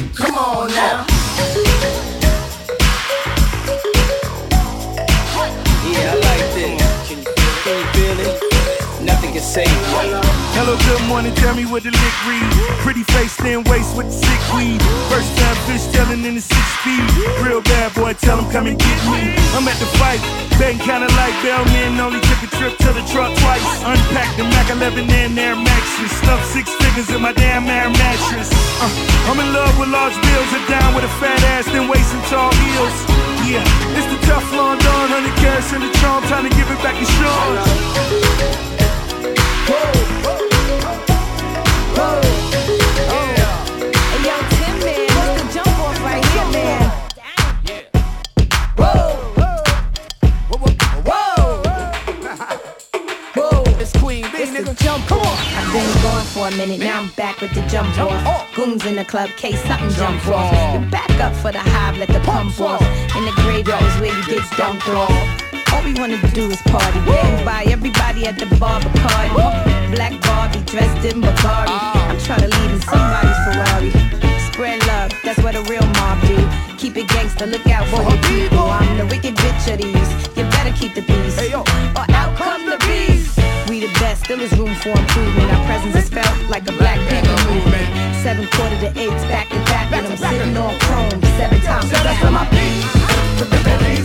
Come on now. Yeah, I like this. Can you feel it? Nothing can save. Hello, good morning, tell me what the lick read. Pretty face, thin waist with the sick weed. First time fish telling in the six speed. Real bad boy, tell him come and get me. I'm at the fight, betting kinda like Bellman. Only took a trip to the truck twice. Unpacked the Mac 11 and Air Maxes. Stuffed six figures in my damn air mattress. Uh, I'm in love with large bills, and down with a fat ass, then waist and tall heels. Yeah, it's the tough London, 100 carats in the trunk, time to It's Queen B, It's nigga. jump off. I've been gone for a minute, now I'm back with the jump off. Goons in the club, case something jump off. You back up for the hive, let the pump off. In the graveyard is where you get dumped off. All we wanna do is party. And buy everybody at the bar Bacardi. Black Barbie dressed in Bulgari. Ah. I'm trying to lead in somebody's Ferrari. Spread love, that's what a real mob do. Keep it gangster, look out for your people. I'm the wicked bitch of these. You better keep the peace. Or out come the beast. We the best, still is room for improvement. Our presence is felt like a black panther movement. Seven quarter to eights, back to back, and I'm sitting on chrome seven times. So that's for my beat.